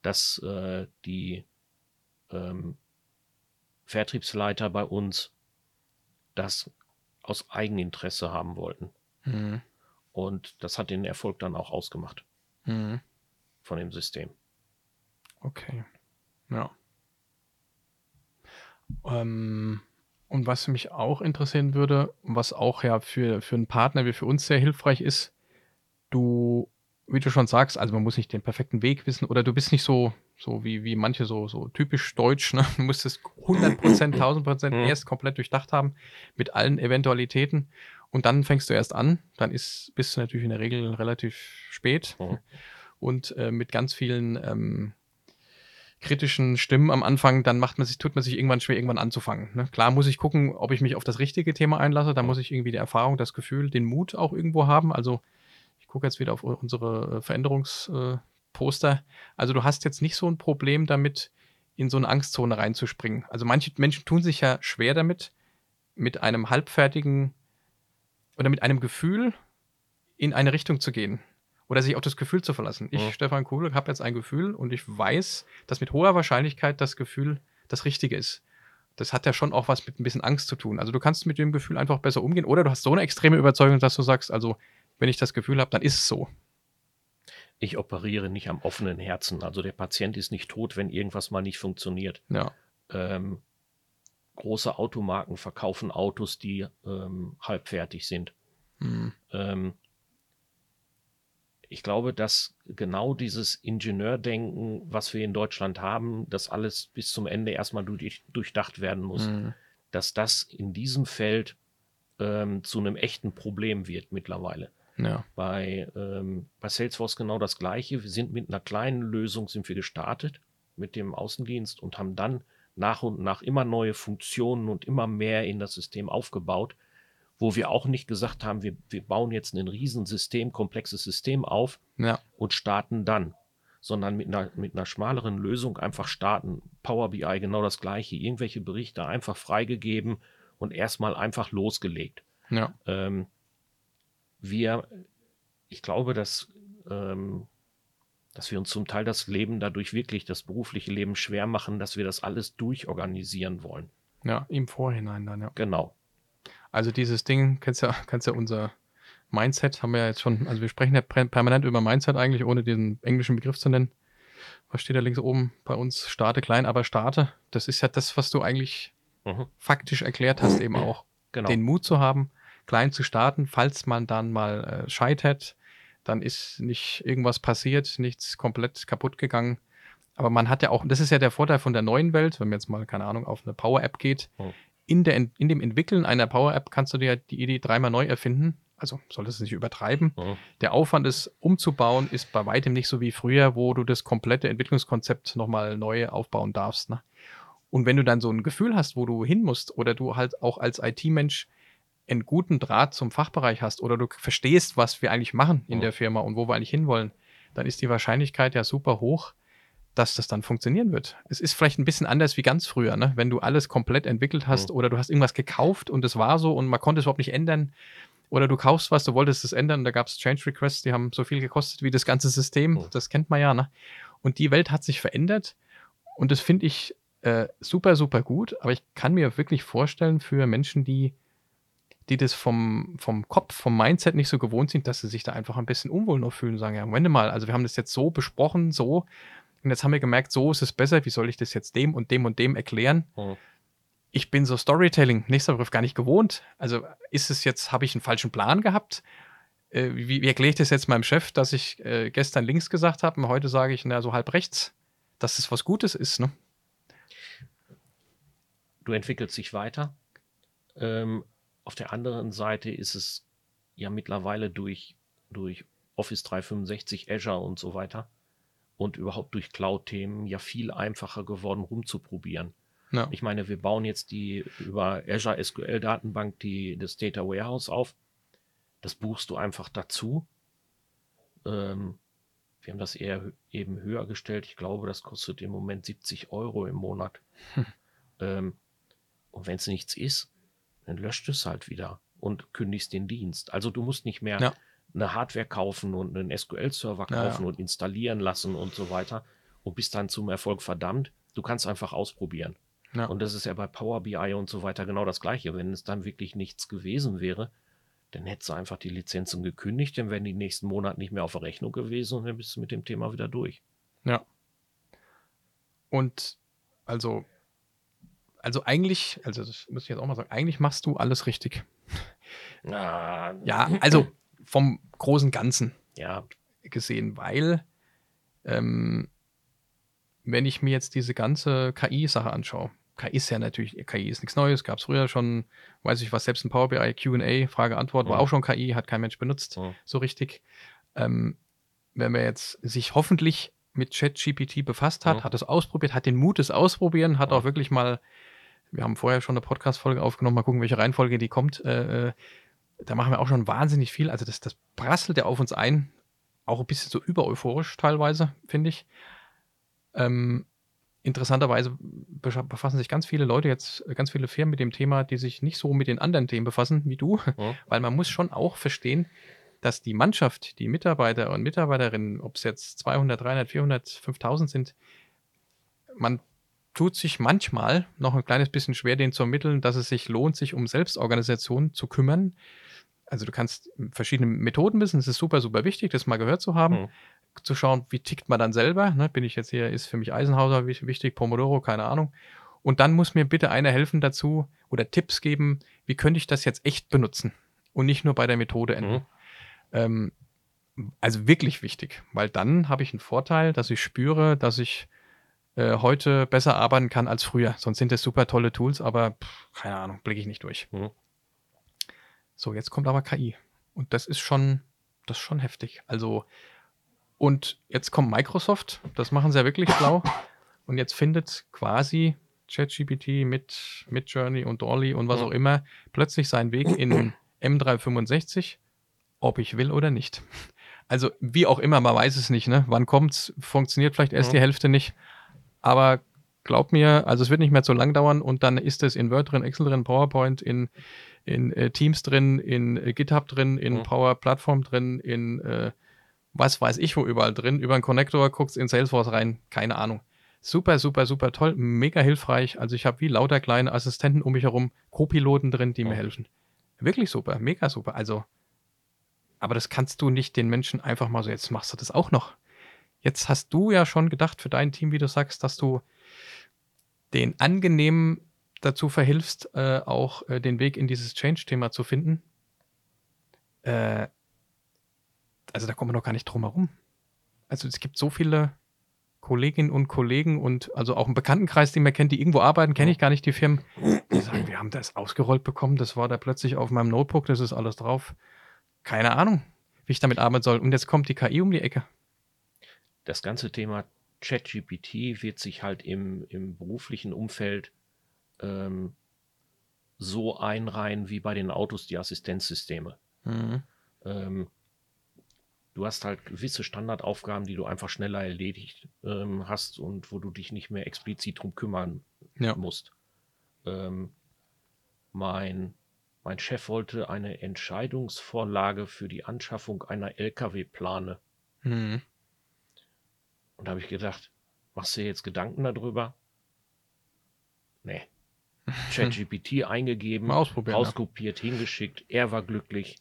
dass äh, die ähm, Vertriebsleiter bei uns das aus Eigeninteresse haben wollten. Hm. Und das hat den Erfolg dann auch ausgemacht Hm. von dem System. Okay. Ja. Ähm, und was mich auch interessieren würde, was auch ja für, für einen Partner wie für uns sehr hilfreich ist, du, wie du schon sagst, also man muss nicht den perfekten Weg wissen oder du bist nicht so, so wie, wie manche so, so typisch deutsch, ne? Du musst es 100%, 1000% Mhm. erst komplett durchdacht haben mit allen Eventualitäten und dann fängst du erst an. Dann ist, bist du natürlich in der Regel relativ spät Mhm. und äh, mit ganz vielen ähm, kritischen Stimmen am Anfang, dann macht man sich, tut man sich irgendwann schwer, irgendwann anzufangen. Ne? Klar muss ich gucken, ob ich mich auf das richtige Thema einlasse. Da muss ich irgendwie die Erfahrung, das Gefühl, den Mut auch irgendwo haben. Also ich gucke jetzt wieder auf unsere äh, Veränderungsposter. Äh, Poster. also du hast jetzt nicht so ein Problem damit, in so eine Angstzone reinzuspringen. Also manche Menschen tun sich ja schwer damit, mit einem halbfertigen oder mit einem Gefühl in eine Richtung zu gehen. Oder sich auf das Gefühl zu verlassen. Ich, Mhm. Stefan Kuhl, habe jetzt ein Gefühl und ich weiß, dass mit hoher Wahrscheinlichkeit das Gefühl das Richtige ist. Das hat ja schon auch was mit ein bisschen Angst zu tun. Also du kannst mit dem Gefühl einfach besser umgehen. Oder du hast so eine extreme Überzeugung, dass du sagst, also wenn ich das Gefühl habe, dann ist es so. Ich operiere nicht am offenen Herzen. Also der Patient ist nicht tot, wenn irgendwas mal nicht funktioniert. Ja. Ähm, große Automarken verkaufen Autos, die ähm, halbfertig sind. Hm. Ähm, ich glaube, dass genau dieses Ingenieurdenken, was wir in Deutschland haben, dass alles bis zum Ende erstmal durch, durchdacht werden muss, Hm. dass das in diesem Feld ähm, zu einem echten Problem wird mittlerweile. Ja. Bei, ähm, bei Salesforce genau das gleiche. Wir sind mit einer kleinen Lösung sind wir gestartet mit dem Außendienst und haben dann nach und nach immer neue Funktionen und immer mehr in das System aufgebaut, wo wir auch nicht gesagt haben, wir, wir bauen jetzt ein Riesensystem, komplexes System auf Ja. und starten dann, sondern mit einer, mit einer schmaleren Lösung einfach starten. Power BI genau das gleiche, irgendwelche Berichte einfach freigegeben und erstmal einfach losgelegt. Ja. Ähm, wir, ich glaube, dass, ähm, dass wir uns zum Teil das Leben dadurch wirklich, das berufliche Leben schwer machen, dass wir das alles durchorganisieren wollen. Ja. Im Vorhinein dann, ja. Genau. Also dieses Ding, kennst ja, kennst ja unser Mindset, haben wir ja jetzt schon, also wir sprechen ja per- permanent über Mindset eigentlich, ohne diesen englischen Begriff zu nennen. Was steht da links oben bei uns? Starte klein, aber starte. Das ist ja das, was du eigentlich Mhm. faktisch erklärt hast, eben auch. Genau. Den Mut zu haben, klein zu starten, falls man dann mal äh, scheitert, dann ist nicht irgendwas passiert, nichts komplett kaputt gegangen. Aber man hat ja auch, das ist ja der Vorteil von der neuen Welt, wenn man jetzt mal, keine Ahnung, auf eine Power-App geht. Mhm. In, der, in dem Entwickeln einer Power-App kannst du dir die Idee dreimal neu erfinden. Also solltest du es nicht übertreiben. Mhm. Der Aufwand, es umzubauen, ist bei weitem nicht so wie früher, wo du das komplette Entwicklungskonzept nochmal neu aufbauen darfst. Ne? Und wenn du dann so ein Gefühl hast, wo du hin musst, oder du halt auch als IT-Mensch einen guten Draht zum Fachbereich hast, oder du verstehst, was wir eigentlich machen in Mhm. der Firma und wo wir eigentlich hinwollen, dann ist die Wahrscheinlichkeit ja super hoch, dass das dann funktionieren wird. Es ist vielleicht ein bisschen anders wie ganz früher, ne? wenn du alles komplett entwickelt hast Mhm. oder du hast irgendwas gekauft und es war so und man konnte es überhaupt nicht ändern. Oder du kaufst was, du wolltest es ändern, da gab es Change Requests, die haben so viel gekostet wie das ganze System. Mhm. Das kennt man ja. Ne? Und die Welt hat sich verändert und das finde ich äh, super, super gut. Aber ich kann mir wirklich vorstellen, für Menschen, die, die das vom, vom Kopf, vom Mindset nicht so gewohnt sind, dass sie sich da einfach ein bisschen unwohl noch fühlen, sagen, ja, Moment mal, also wir haben das jetzt so besprochen, so, und jetzt haben wir gemerkt, so ist es besser, wie soll ich das jetzt dem und dem und dem erklären? Mhm. Ich bin so Storytelling, nächster Begriff, gar nicht gewohnt. Also ist es jetzt, habe ich einen falschen Plan gehabt? Äh, wie, wie erkläre ich das jetzt meinem Chef, dass ich äh, gestern links gesagt habe und heute sage ich, na, so halb rechts, dass es was Gutes ist, ne? Du entwickelst dich weiter. Ähm, auf der anderen Seite ist es ja mittlerweile durch, durch Office 365, Azure und so weiter und überhaupt durch Cloud-Themen ja viel einfacher geworden, rumzuprobieren. Ja. Ich meine, wir bauen jetzt die über Azure SQL Datenbank die, das Data Warehouse auf. Das buchst du einfach dazu. Ähm, wir haben das eher eben höher gestellt. Ich glaube, das kostet im Moment 70 Euro im Monat. Ähm, und wenn es nichts ist, dann löscht es halt wieder und kündigst den Dienst. Also du musst nicht mehr Ja. eine Hardware kaufen und einen SQL-Server Ja, ja. kaufen und installieren lassen und so weiter und bist dann zum Erfolg verdammt. Du kannst einfach ausprobieren. Ja. Und das ist ja bei Power BI und so weiter genau das Gleiche. Wenn es dann wirklich nichts gewesen wäre, dann hättest du einfach die Lizenzen gekündigt, dann wären die nächsten Monate nicht mehr auf der Rechnung gewesen und dann bist du mit dem Thema wieder durch. Ja. Und also also eigentlich, also das muss ich jetzt auch mal sagen, eigentlich machst du alles richtig. Na, Ja, also vom großen Ganzen ja, gesehen, weil ähm, wenn ich mir jetzt diese ganze KI-Sache anschaue, KI ist ja natürlich, KI ist nichts Neues, gab es früher schon, weiß ich was, selbst ein Power BI, QA, Frage-Antwort war Mhm. auch schon KI, hat kein Mensch benutzt, Mhm. so richtig. Ähm, wenn man jetzt sich hoffentlich mit ChatGPT befasst hat, Mhm. hat es ausprobiert, hat den Mut, es ausprobieren, hat Mhm. auch wirklich mal, wir haben vorher schon eine Podcast-Folge aufgenommen, mal gucken, welche Reihenfolge die kommt. Äh, äh, da machen wir auch schon wahnsinnig viel. Also das, das prasselt ja auf uns ein. Auch ein bisschen so übereuphorisch teilweise, finde ich. Ähm, interessanterweise befassen sich ganz viele Leute jetzt, ganz viele Firmen mit dem Thema, die sich nicht so mit den anderen Themen befassen wie du, Mhm. weil man muss schon auch verstehen, dass die Mannschaft, die Mitarbeiter und Mitarbeiterinnen, ob es jetzt 200, 300, 400, 5000 sind, man tut sich manchmal noch ein kleines bisschen schwer, denen zu ermitteln, dass es sich lohnt, sich um Selbstorganisation zu kümmern. Also du kannst verschiedene Methoden wissen, es ist super, super wichtig, das mal gehört zu haben, Mhm. zu schauen, wie tickt man dann selber. Ne? Bin ich jetzt hier, ist für mich Eisenhower wich- wichtig, Pomodoro, keine Ahnung. Und dann muss mir bitte einer helfen dazu oder Tipps geben, wie könnte ich das jetzt echt benutzen und nicht nur bei der Methode enden. Mhm. Ähm, also wirklich wichtig, weil dann habe ich einen Vorteil, dass ich spüre, dass ich äh, heute besser arbeiten kann als früher. Sonst sind das super tolle Tools, aber pff, keine Ahnung, blicke ich nicht durch. Mhm. So, jetzt kommt aber KI. Und das ist schon, das ist schon heftig. Also, und jetzt kommt Microsoft, das machen sie ja wirklich schlau. Und jetzt findet quasi ChatGPT mit, mit Journey und Dolly und was Mhm. auch immer plötzlich seinen Weg in M365, ob ich will oder nicht. Also, wie auch immer, man weiß es nicht, ne? Wann kommt's? Funktioniert vielleicht erst Mhm. die Hälfte nicht. Aber glaub mir, also es wird nicht mehr so lang dauern und dann ist es in Word drin, Excel drin, PowerPoint, in, in äh, Teams drin, in äh, GitHub drin, in Mhm. Power Plattform drin, in äh, was weiß ich wo überall drin. Über einen Connector guckst in Salesforce rein, keine Ahnung. Super, super, super toll, mega hilfreich. Also ich habe wie lauter kleine Assistenten um mich herum, Co-Piloten drin, die mir Mhm. helfen. Wirklich super, mega super. Also, aber das kannst du nicht den Menschen einfach mal so, jetzt machst du das auch noch. Jetzt hast du ja schon gedacht für dein Team, wie du sagst, dass du den angenehm dazu verhilfst, äh, auch äh, den Weg in dieses Change-Thema zu finden. Äh, also da kommen wir noch gar nicht drum herum. Also es gibt so viele Kolleginnen und Kollegen und also auch einen Bekanntenkreis, den man kennt, die irgendwo arbeiten, kenne ich gar nicht die Firmen, die sagen, wir haben das ausgerollt bekommen, das war da plötzlich auf meinem Notebook, das ist alles drauf. Keine Ahnung, wie ich damit arbeiten soll. Und jetzt kommt die KI um die Ecke. Das ganze Thema ChatGPT wird sich halt im, im beruflichen Umfeld ähm, so einreihen wie bei den Autos die Assistenzsysteme. Mhm. Ähm, du hast halt gewisse Standardaufgaben, die du einfach schneller erledigt ähm, hast und wo du dich nicht mehr explizit drum kümmern Ja. musst. Ähm, mein, mein Chef wollte eine Entscheidungsvorlage für die Anschaffung einer Lkw-Plane. Mhm. Und da habe ich gedacht, machst du dir jetzt Gedanken darüber? Nee. ChatGPT eingegeben, Mal ausprobieren. Ja. rauskopiert, hingeschickt. Er war glücklich.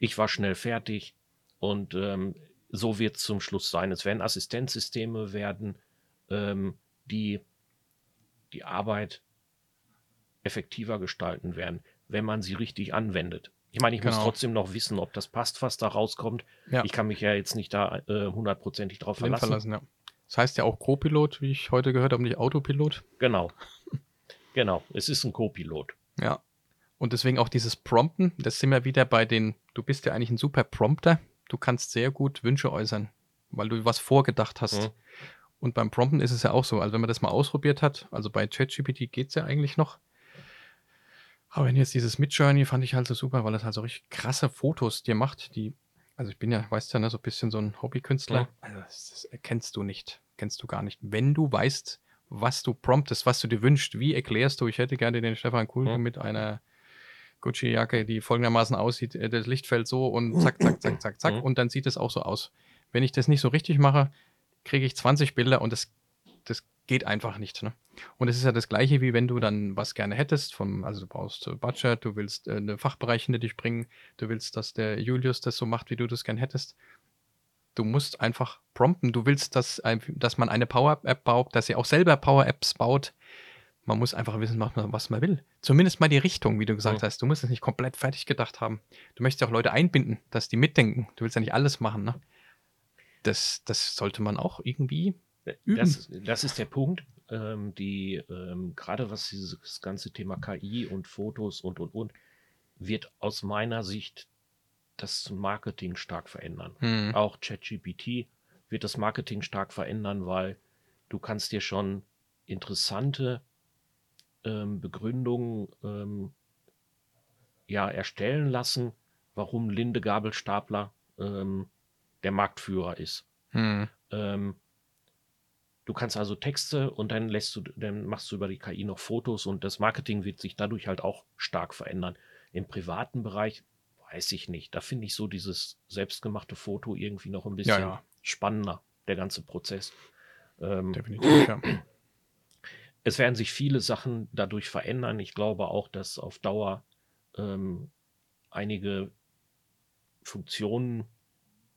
Ich war schnell fertig. Und ähm, so wird es zum Schluss sein. Es werden Assistenzsysteme werden, ähm, die die Arbeit effektiver gestalten werden, wenn man sie richtig anwendet. Ich meine, ich muss Genau. trotzdem noch wissen, ob das passt, was da rauskommt. Ja. Ich kann mich ja jetzt nicht da äh, hundertprozentig drauf Blind verlassen. verlassen, ja. Das heißt ja auch Co-Pilot, wie ich heute gehört habe, nicht Autopilot. Genau. Genau. Es ist ein Co-Pilot. Ja. Und deswegen auch dieses Prompten, das sind wir wieder bei den, du bist ja eigentlich ein super Prompter. Du kannst sehr gut Wünsche äußern, weil du was vorgedacht hast. Mhm. Und beim Prompten ist es ja auch so. Also wenn man das mal ausprobiert hat, also bei ChatGPT geht es ja eigentlich noch. Aber wenn jetzt dieses Midjourney fand ich halt so super, weil es halt so richtig krasse Fotos dir macht, die, also ich bin ja, weißt ja, ne, so ein bisschen so ein Hobbykünstler. Ja. Also das, das erkennst du nicht, kennst du gar nicht. Wenn du weißt, was du promptest, was du dir wünschst, wie erklärst du, ich hätte gerne den Stefan Kuhlke Ja. mit einer Gucci-Jacke, die folgendermaßen aussieht, äh, das Licht fällt so und zack, zack, zack, zack, zack Mhm. und dann sieht es auch so aus. Wenn ich das nicht so richtig mache, kriege ich 20 Bilder und das, das geht einfach nicht. Ne? Und es ist ja das gleiche, wie wenn du dann was gerne hättest, vom, also du brauchst äh, Budget, du willst äh, einen Fachbereich hinter dich bringen, du willst, dass der Julius das so macht, wie du das gerne hättest. Du musst einfach prompten, du willst, dass, dass man eine Power-App baut, dass sie auch selber Power-Apps baut. Man muss einfach wissen, was man, was man will. Zumindest mal die Richtung, wie du gesagt Mhm. hast. Du musst es nicht komplett fertig gedacht haben. Du möchtest ja auch Leute einbinden, dass die mitdenken. Du willst ja nicht alles machen, ne? Das, das sollte man auch irgendwie üben. Das, das ist der Punkt. Ähm, die, ähm, gerade was dieses ganze Thema KI und Fotos und und und, wird aus meiner Sicht das Marketing stark verändern. Hm. Auch ChatGPT wird das Marketing stark verändern, weil du kannst dir schon interessante ähm, Begründungen ähm, ja, erstellen lassen, warum Linde Gabelstapler ähm, der Marktführer ist. Hm. Du kannst also Texte und dann lässt du, dann machst du über die KI noch Fotos und das Marketing wird sich dadurch halt auch stark verändern. Im privaten Bereich weiß ich nicht. Da finde ich so dieses selbstgemachte Foto irgendwie noch ein bisschen ja. spannender, der ganze Prozess. Ähm, Definitiv, ja. es werden sich viele Sachen dadurch verändern. Ich glaube auch, dass auf Dauer ähm, einige Funktionen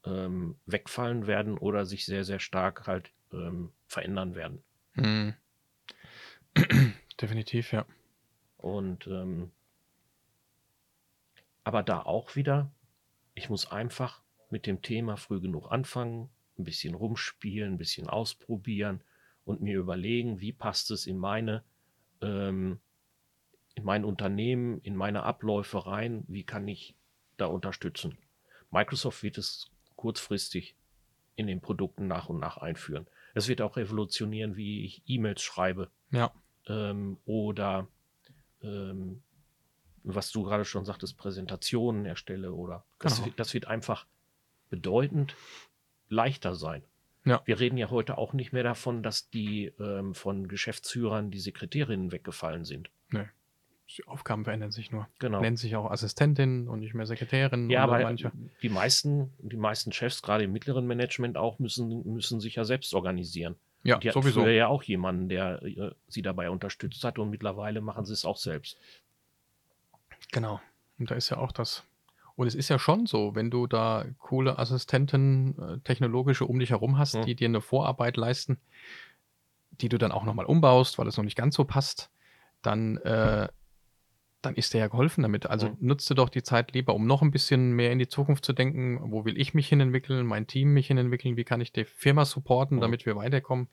ähm, wegfallen werden oder sich sehr, sehr stark halt ähm, verändern werden. Hm. Definitiv, ja. Und ähm, aber da auch wieder, ich muss einfach mit dem Thema früh genug anfangen, ein bisschen rumspielen, ein bisschen ausprobieren und mir überlegen, wie passt es in meine, ähm, in mein Unternehmen, in meine Abläufe rein, wie kann ich da unterstützen. Microsoft wird es kurzfristig in den Produkten nach und nach einführen. Es wird auch revolutionieren, wie ich E-Mails schreibe Ja. ähm, oder ähm, was du gerade schon sagtest, Präsentationen erstelle oder das, Genau. wird, das wird einfach bedeutend leichter sein. Ja. Wir reden ja heute auch nicht mehr davon, dass die ähm, von Geschäftsführern die Sekretärinnen weggefallen sind. Die Aufgaben verändern sich nur. Genau. Nennen sich auch Assistentin und nicht mehr Sekretärin. Ja, oder aber manche. die meisten, die meisten Chefs, gerade im mittleren Management auch, müssen, müssen sich ja selbst organisieren. Ja, Die sowieso. früher ja auch jemanden, der äh, sie dabei unterstützt hat und mittlerweile machen sie es auch selbst. Genau. Und da ist ja auch das. Und es ist ja schon so, wenn du da coole Assistenten, äh, technologische um dich herum hast, Hm. die dir eine Vorarbeit leisten, die du dann auch nochmal umbaust, weil es noch nicht ganz so passt, dann, äh, dann ist dir ja geholfen damit. Also Hm. nutze doch die Zeit lieber, um noch ein bisschen mehr in die Zukunft zu denken. Wo will ich mich hin entwickeln, mein Team mich hin entwickeln, wie kann ich die Firma supporten, Hm. damit wir weiterkommen.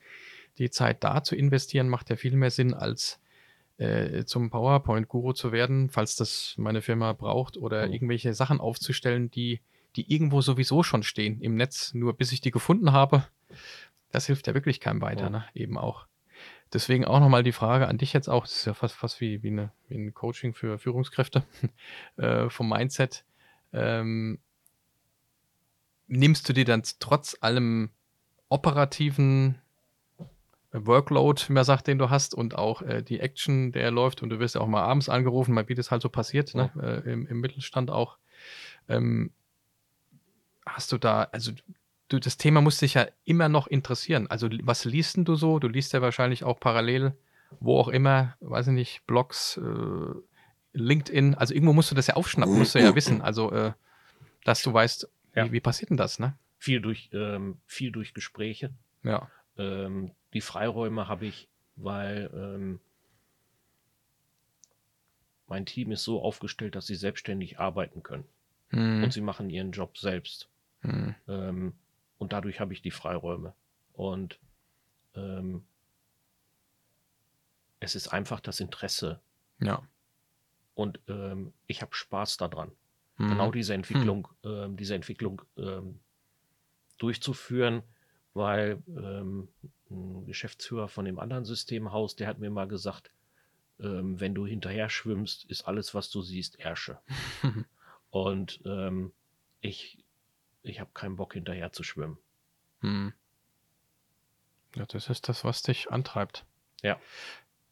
Die Zeit da zu investieren, macht ja viel mehr Sinn, als äh, zum PowerPoint-Guru zu werden, falls das meine Firma braucht, oder Mhm. irgendwelche Sachen aufzustellen, die, die irgendwo sowieso schon stehen im Netz, nur bis ich die gefunden habe. Das hilft ja wirklich keinem weiter, ne? eben auch. Deswegen auch nochmal die Frage an dich jetzt auch, das ist ja fast, fast wie, wie, eine, wie ein Coaching für Führungskräfte äh, vom Mindset. Ähm, nimmst du dir dann trotz allem operativen Workload, wie man sagt, den du hast und auch äh, die Action, der läuft und du wirst ja auch mal abends angerufen, mal wie das halt so passiert, ne? äh, im, im Mittelstand auch. Ähm, hast du da, also du, das Thema muss dich ja immer noch interessieren. Also was liest denn du so? Du liest ja wahrscheinlich auch parallel, wo auch immer, weiß ich nicht, Blogs, äh, LinkedIn, also irgendwo musst du das ja aufschnappen, musst du ja wissen, also äh, dass du weißt, Ja. wie, wie passiert denn das, ne? Viel durch, ähm, viel durch Gespräche. Ja. Ähm, die Freiräume habe ich, weil ähm, mein Team ist so aufgestellt, dass sie selbstständig arbeiten können Hm. und sie machen ihren Job selbst. Hm. Ähm, und dadurch habe ich die Freiräume. Und ähm, es ist einfach das Interesse. Ja. Und ähm, ich habe Spaß daran. Hm. genau diese Entwicklung, ähm, diese Entwicklung ähm, durchzuführen, weil ähm, ein Geschäftsführer von dem anderen Systemhaus, der hat mir mal gesagt, ähm, wenn du hinterher schwimmst, ist alles, was du siehst, Ärsche. Und ich, ich habe keinen Bock hinterher zu schwimmen. Hm. Ja, das ist das, was dich antreibt. Ja.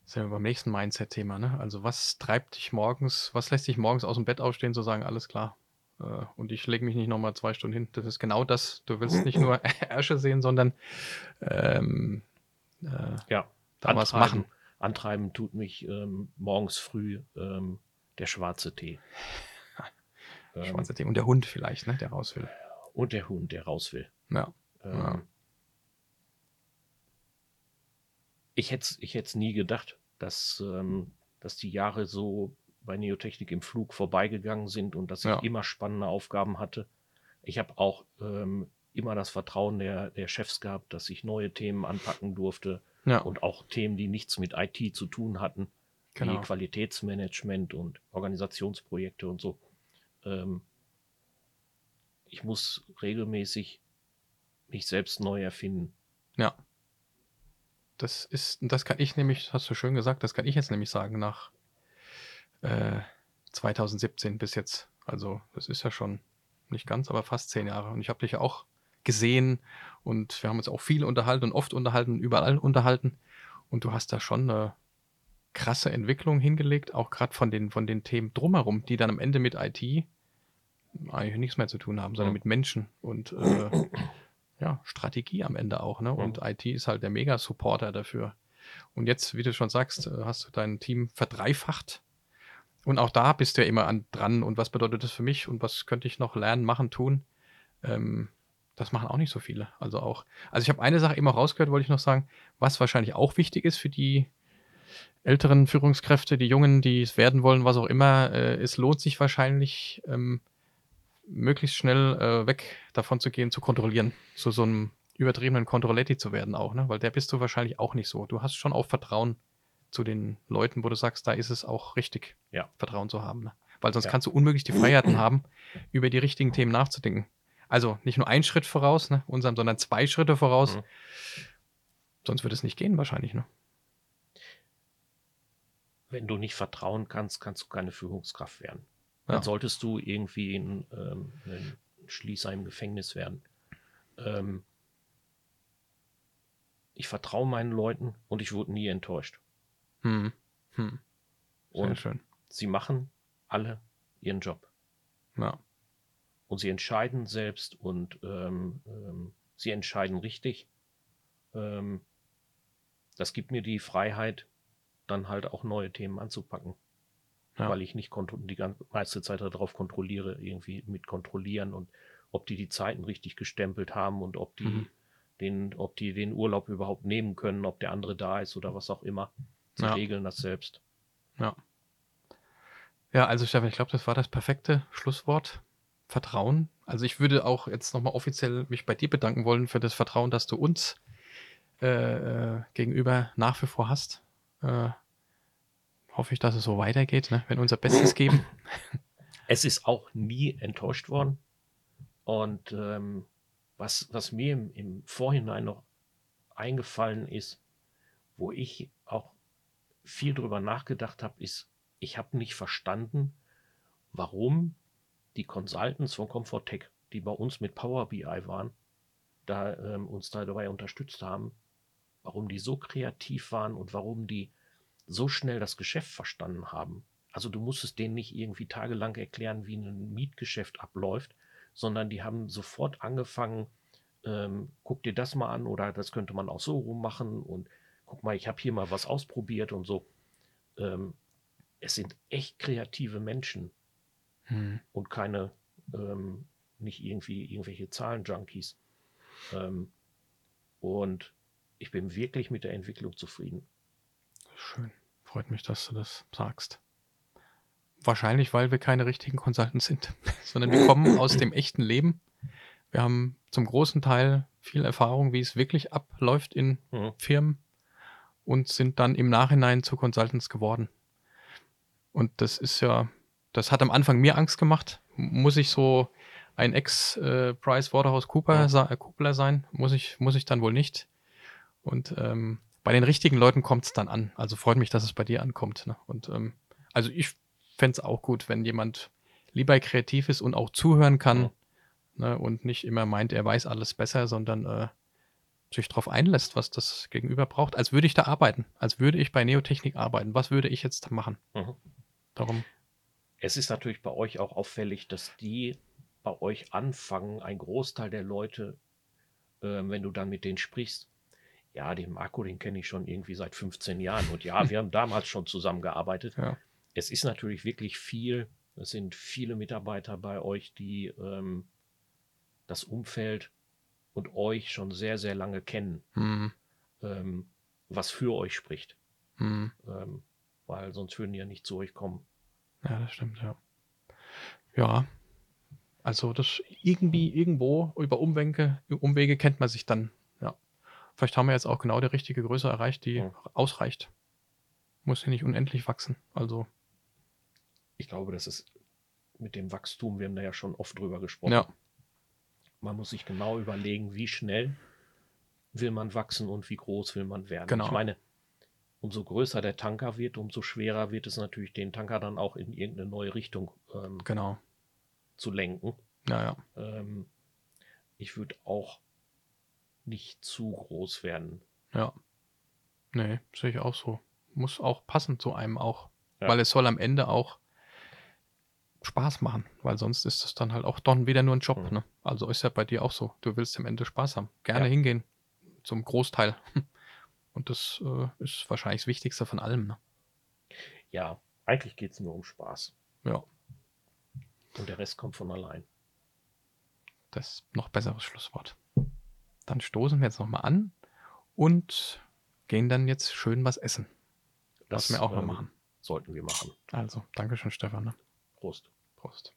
Sind wir beim nächsten Mindset-Thema, ne? Also was treibt dich morgens, was lässt dich morgens aus dem Bett aufstehen, zu sagen, alles klar. Äh, und ich lege mich nicht nochmal zwei Stunden hin. Das ist genau das. Du willst nicht nur Ärsche sehen, sondern ähm, äh, Ja, da was machen. Antreiben tut mich ähm, morgens früh ähm, der schwarze Tee. Ähm, Schwarze Tee. Und der Hund vielleicht, ne? Der raus will. Und der Hund, der raus will. Ja. Ähm, Ja. Ich hätte es ich hätt's nie gedacht, dass, ähm, dass die Jahre so bei Neotechnik im Flug vorbeigegangen sind und dass ich Ja. immer spannende Aufgaben hatte. Ich habe auch ähm, immer das Vertrauen der, der Chefs gehabt, dass ich neue Themen anpacken durfte Ja, und auch Themen, die nichts mit IT zu tun hatten, genau. wie Qualitätsmanagement und Organisationsprojekte und so. Ähm, ich muss regelmäßig mich selbst neu erfinden. Ja. Das ist, das kann ich nämlich, hast du schön gesagt, das kann ich jetzt nämlich sagen, nach äh, 2017 bis jetzt. Also, das ist ja schon nicht ganz, aber fast zehn Jahre. Und ich habe dich ja auch gesehen und wir haben uns auch viel unterhalten und oft unterhalten, überall unterhalten. Und du hast da schon eine krasse Entwicklung hingelegt, auch gerade von den, von den Themen drumherum, die dann am Ende mit IT eigentlich nichts mehr zu tun haben, sondern mit Menschen und äh, ja, Strategie am Ende auch. Ne? Und IT ist halt der Mega-Supporter dafür. Und jetzt, wie du schon sagst, äh, hast du dein Team verdreifacht. Und auch da bist du ja immer an, dran. Und was bedeutet das für mich? Und was könnte ich noch lernen, machen, tun? Ähm, das machen auch nicht so viele. Also auch, also ich habe eine Sache eben auch rausgehört, wollte ich noch sagen, was wahrscheinlich auch wichtig ist für die älteren Führungskräfte, die Jungen, die es werden wollen, was auch immer, äh, es lohnt sich wahrscheinlich, ähm, möglichst schnell äh, weg davon zu gehen, zu kontrollieren, zu so einem übertriebenen Controlletti zu werden auch, ne? Weil der bist du wahrscheinlich auch nicht so. Du hast schon auch Vertrauen zu den Leuten, wo du sagst, da ist es auch richtig, Ja. Vertrauen zu haben. Ne? Weil sonst Ja. kannst du unmöglich die Freiheiten haben, über die richtigen Themen nachzudenken. Also nicht nur einen Schritt voraus, ne, unserem, sondern zwei Schritte voraus. Mhm. Sonst würde es nicht gehen, wahrscheinlich, ne? Wenn du nicht vertrauen kannst, kannst du keine Führungskraft werden. Ja. Dann solltest du irgendwie ein, ähm, ein Schließer im Gefängnis werden. Ähm, ich vertraue meinen Leuten und ich wurde nie enttäuscht. Hm. Hm. Sehr Und schön. sie machen alle ihren Job. Ja. Und sie entscheiden selbst und ähm, ähm, sie entscheiden richtig. Ähm, das gibt mir die Freiheit, dann halt auch neue Themen anzupacken. Ja. Weil ich nicht die ganze meiste Zeit darauf kontrolliere, irgendwie mit kontrollieren und ob die die Zeiten richtig gestempelt haben und ob die, Mhm. den, ob die den Urlaub überhaupt nehmen können, ob der andere da ist oder was auch immer. Sie Ja. regeln das selbst. Ja. Ja, also Stefan, ich glaube, das war das perfekte Schlusswort. Vertrauen. Also ich würde auch jetzt nochmal offiziell mich bei dir bedanken wollen für das Vertrauen, das du uns äh, äh, gegenüber nach wie vor hast. Äh, hoffe ich, dass es so weitergeht, ne? wenn unser Bestes geben. Es ist auch nie enttäuscht worden. Und ähm, was, was mir im, im Vorhinein noch eingefallen ist, wo ich auch viel drüber nachgedacht habe, ist, ich habe nicht verstanden, warum die Consultants von Comfortech, die bei uns mit Power BI waren, da ähm, uns da dabei unterstützt haben, warum die so kreativ waren und warum die so schnell das Geschäft verstanden haben. Also du musstest denen nicht irgendwie tagelang erklären, wie ein Mietgeschäft abläuft, sondern die haben sofort angefangen, ähm, guck dir das mal an oder das könnte man auch so rum machen und guck mal, ich habe hier mal was ausprobiert und so. Ähm, es sind echt kreative Menschen Hm. und keine, ähm, nicht irgendwie irgendwelche Zahlenjunkies. Ähm, und ich bin wirklich mit der Entwicklung zufrieden. Schön. Freut mich, dass du das sagst. Wahrscheinlich, weil wir keine richtigen Consultants sind, sondern wir kommen aus dem echten Leben. Wir haben zum großen Teil viel Erfahrung, wie es wirklich abläuft in Mhm. Firmen und sind dann im Nachhinein zu Consultants geworden. Und das ist ja, das hat am Anfang mir Angst gemacht. Muss ich so ein Ex-Price Waterhouse Cooper Ja. sa- äh, Coopler sein? Muss ich, muss ich dann wohl nicht. Und ähm, bei den richtigen Leuten kommt es dann an. Also freut mich, dass es bei dir ankommt. Ne? Und ähm, also ich fände es auch gut, wenn jemand lieber kreativ ist und auch zuhören kann Ja. ne? und nicht immer meint, er weiß alles besser, sondern äh, sich darauf einlässt, was das Gegenüber braucht. Als würde ich da arbeiten, als würde ich bei Neotechnik arbeiten. Was würde ich jetzt machen? Mhm. Darum, Es ist natürlich bei euch auch auffällig, dass die bei euch anfangen, ein Großteil der Leute, ähm, wenn du dann mit denen sprichst, ja, den Marco, den kenne ich schon irgendwie seit 15 Jahren und ja, wir haben damals schon zusammengearbeitet. ja. Es ist natürlich wirklich viel, es sind viele Mitarbeiter bei euch, die ähm, das Umfeld und euch schon sehr, sehr lange kennen, Hm, ähm, was für euch spricht. Hm. ähm, weil sonst würden die ja nicht zu euch kommen. Ja, das stimmt, ja. Ja, also das irgendwie, irgendwo über Umwege, Umwege kennt man sich dann. Ja. Vielleicht haben wir jetzt auch genau die richtige Größe erreicht, die Ja. ausreicht. Muss hier nicht unendlich wachsen. Also, Ich glaube, das ist mit dem Wachstum, wir haben da ja schon oft drüber gesprochen. ja, Man muss sich genau überlegen, wie schnell will man wachsen und wie groß will man werden. Genau. Ich meine, umso größer der Tanker wird, umso schwerer wird es natürlich, den Tanker dann auch in irgendeine neue Richtung ähm, genau. zu lenken. Ja, ja. Ähm, ich würde auch nicht zu groß werden. Ja. Nee, sehe ich auch so. Muss auch passen zu einem auch. Ja. Weil es soll am Ende auch Spaß machen. Weil sonst ist es dann halt auch dann wieder nur ein Job. Mhm. Ne? Also ist ja bei dir auch so. Du willst am Ende Spaß haben. Gerne Ja. hingehen. Zum Großteil. Und das äh, ist wahrscheinlich das Wichtigste von allem. Ne? Ja, eigentlich geht es nur um Spaß. Ja, Und der Rest kommt von allein. das ist noch besseres Schlusswort. Dann stoßen wir jetzt nochmal an und gehen dann jetzt schön was essen. Das was wir auch noch ähm, machen. Sollten wir machen. Also, danke schön, Stefan. Ne? Prost. Prost.